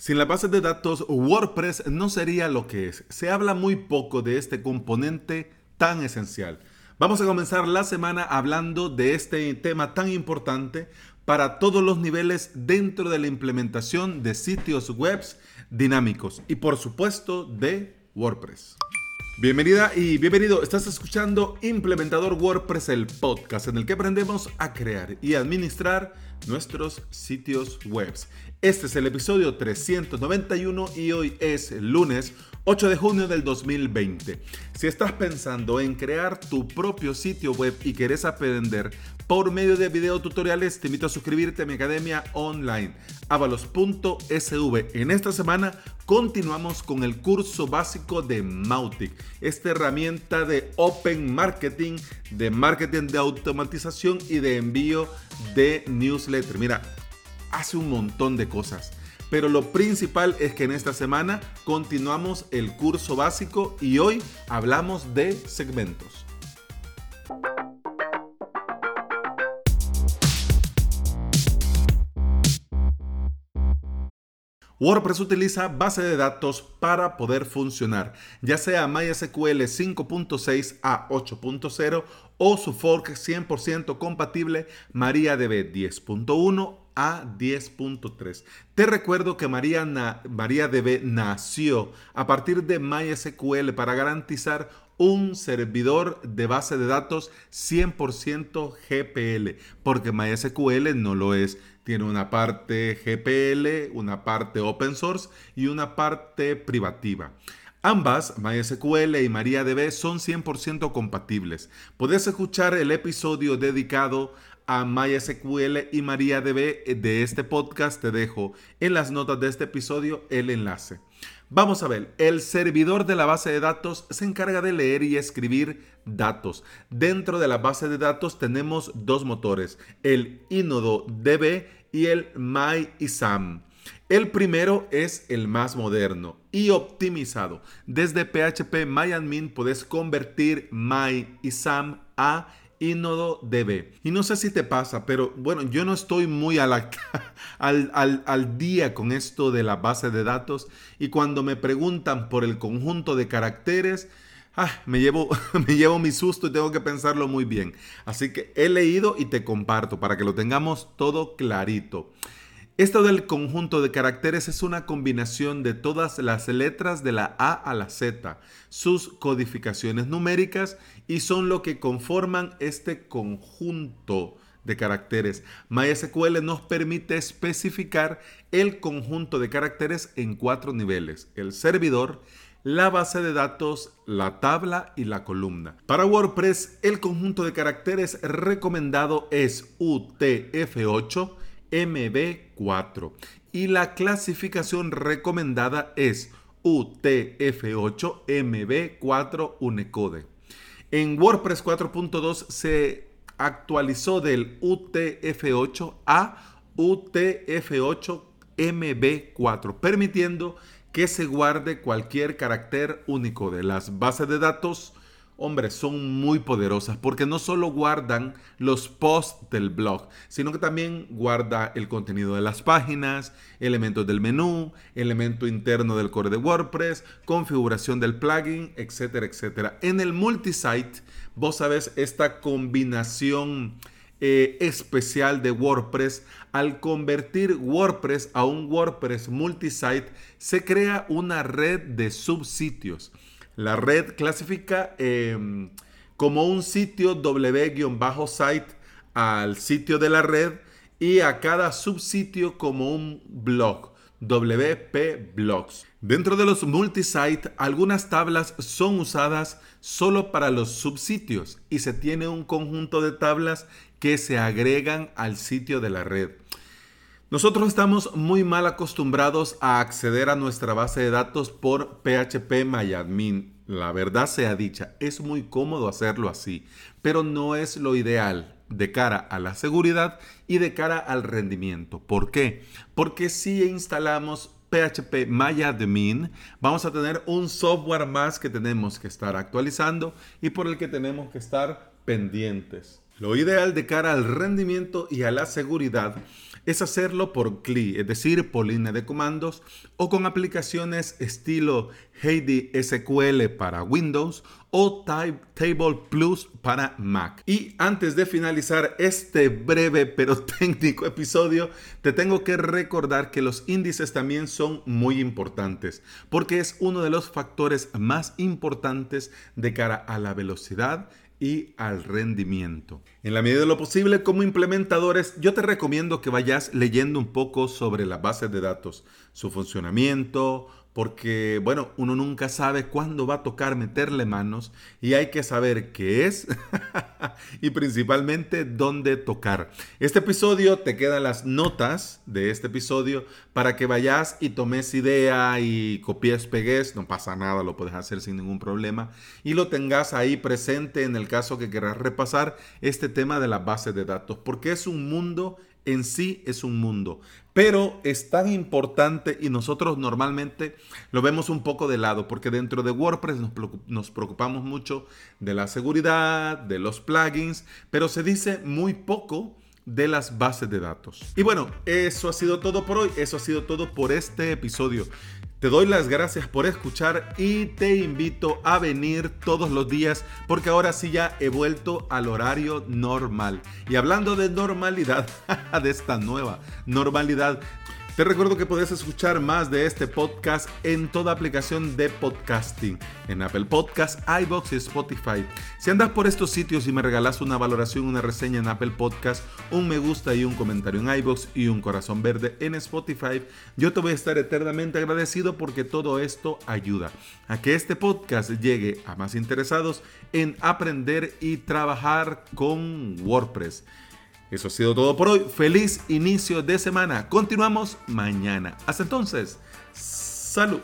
Sin la base de datos, WordPress no sería lo que es. Se habla muy poco de este componente tan esencial. Vamos a comenzar la semana hablando de este tema tan importante para todos los niveles dentro de la implementación de sitios web dinámicos y por supuesto de WordPress. Bienvenida y bienvenido. Estás escuchando Implementador WordPress, el podcast en el que aprendemos a crear y administrar nuestros sitios web. Este es el episodio 391 y hoy es lunes 8 de junio del 2020. Si estás pensando en crear tu propio sitio web y quieres aprender por medio de video tutoriales, te invito a suscribirte a mi academia online, avalos.sv. En esta semana continuamos con el curso básico de Mautic, esta herramienta de Open Marketing, de marketing de automatización y de envío de newsletter. Mira, hace un montón de cosas pero lo principal es que en esta semana continuamos el curso básico y hoy hablamos de segmentos. WordPress utiliza base de datos para poder funcionar, ya sea MySQL 5.6 a 8.0 o su fork 100% compatible MariaDB 10.1 a 10.3. Te recuerdo que MariaDB nació a partir de MySQL para garantizar un servidor de base de datos 100% GPL, porque MySQL no lo es. Tiene una parte GPL, una parte open source y una parte privativa. Ambas, MySQL y MariaDB, son 100% compatibles. Puedes escuchar el episodio dedicado a MySQL y MariaDB de este podcast. Te dejo en las notas de este episodio el enlace. Vamos a ver, el servidor de la base de datos se encarga de leer y escribir datos. Dentro de la base de datos tenemos dos motores, el InnodoDB y el MyISAM. El primero es el más moderno y optimizado. Desde PHP MyAdmin puedes convertir MyISAM a InnodoDB. Y no sé si te pasa, pero bueno, yo no estoy muy al, al, día con esto de la base de datos y cuando me preguntan por el conjunto de caracteres, ah, me, llevo, me llevo mi susto y tengo que pensarlo muy bien. Así que he leído y te comparto para que lo tengamos todo clarito. Esto del conjunto de caracteres es una combinación de todas las letras de la A a la Z, sus codificaciones numéricas y son lo que conforman este conjunto de caracteres. MySQL nos permite especificar el conjunto de caracteres en cuatro niveles, el servidor, la base de datos, la tabla y la columna. Para WordPress, el conjunto de caracteres recomendado es UTF-8, MB4 y la clasificación recomendada es UTF-8 MB4 Unicode. En WordPress 4.2 se actualizó del UTF-8 a UTF-8 MB4, permitiendo que se guarde cualquier carácter único de las bases de datos hombre, son muy poderosas porque no solo guardan los posts del blog, sino que también guarda el contenido de las páginas, elementos del menú, elemento interno del core de WordPress, configuración del plugin, etcétera, etcétera. En el multisite, vos sabes, esta combinación eh, especial de WordPress, al convertir WordPress a un WordPress multisite, se crea una red de subsitios. La red clasifica em, como un sitio W-site al sitio de la red y a cada subsitio como un blog. WP Blogs. Dentro de los multisite, algunas tablas son usadas solo para los subsitios y se tiene un conjunto de tablas que se agregan al sitio de la red. Nosotros estamos muy mal acostumbrados a acceder a nuestra base de datos por PHP MyAdmin. La verdad sea dicha, es muy cómodo hacerlo así, pero no es lo ideal de cara a la seguridad y de cara al rendimiento. ¿Por qué? Porque si instalamos PHP MyAdmin, vamos a tener un software más que tenemos que estar actualizando y por el que tenemos que estar pendientes. Lo ideal de cara al rendimiento y a la seguridad es hacerlo por CLI, es decir, por línea de comandos, o con aplicaciones estilo Heidi SQL para Windows o Table Plus para Mac. Y antes de finalizar este breve pero técnico episodio, te tengo que recordar que los índices también son muy importantes, porque es uno de los factores más importantes de cara a la velocidad y al rendimiento. En la medida de lo posible, como implementadores, yo te recomiendo que vayas leyendo un poco sobre la base de datos, su funcionamiento, porque, bueno, uno nunca sabe cuándo va a tocar meterle manos y hay que saber qué es y principalmente dónde tocar. Este episodio te quedan las notas de este episodio para que vayas y tomes idea y copies, pegues, no pasa nada, lo puedes hacer sin ningún problema y lo tengas ahí presente en el caso que quieras repasar este tema de la base de datos, porque es un mundo en sí es un mundo, pero es tan importante y nosotros normalmente lo vemos un poco de lado, porque dentro de WordPress nos, preocupamos mucho de la seguridad, de los plugins, pero se dice muy poco de las bases de datos. Y bueno, eso ha sido todo por hoy, eso ha sido todo por este episodio. Te doy las gracias por escuchar y te invito a venir todos los días porque ahora sí ya he vuelto al horario normal. Y hablando de normalidad, de esta nueva normalidad, te recuerdo que puedes escuchar más de este podcast en toda aplicación de podcasting, en Apple Podcasts, iBox y Spotify. Si andas por estos sitios y me regalas una valoración, una reseña en Apple Podcasts, un me gusta y un comentario en iBox y un corazón verde en Spotify, yo te voy a estar eternamente agradecido porque todo esto ayuda a que este podcast llegue a más interesados en aprender y trabajar con WordPress. Eso ha sido todo por hoy. Feliz inicio de semana. Continuamos mañana. Hasta entonces. Salud.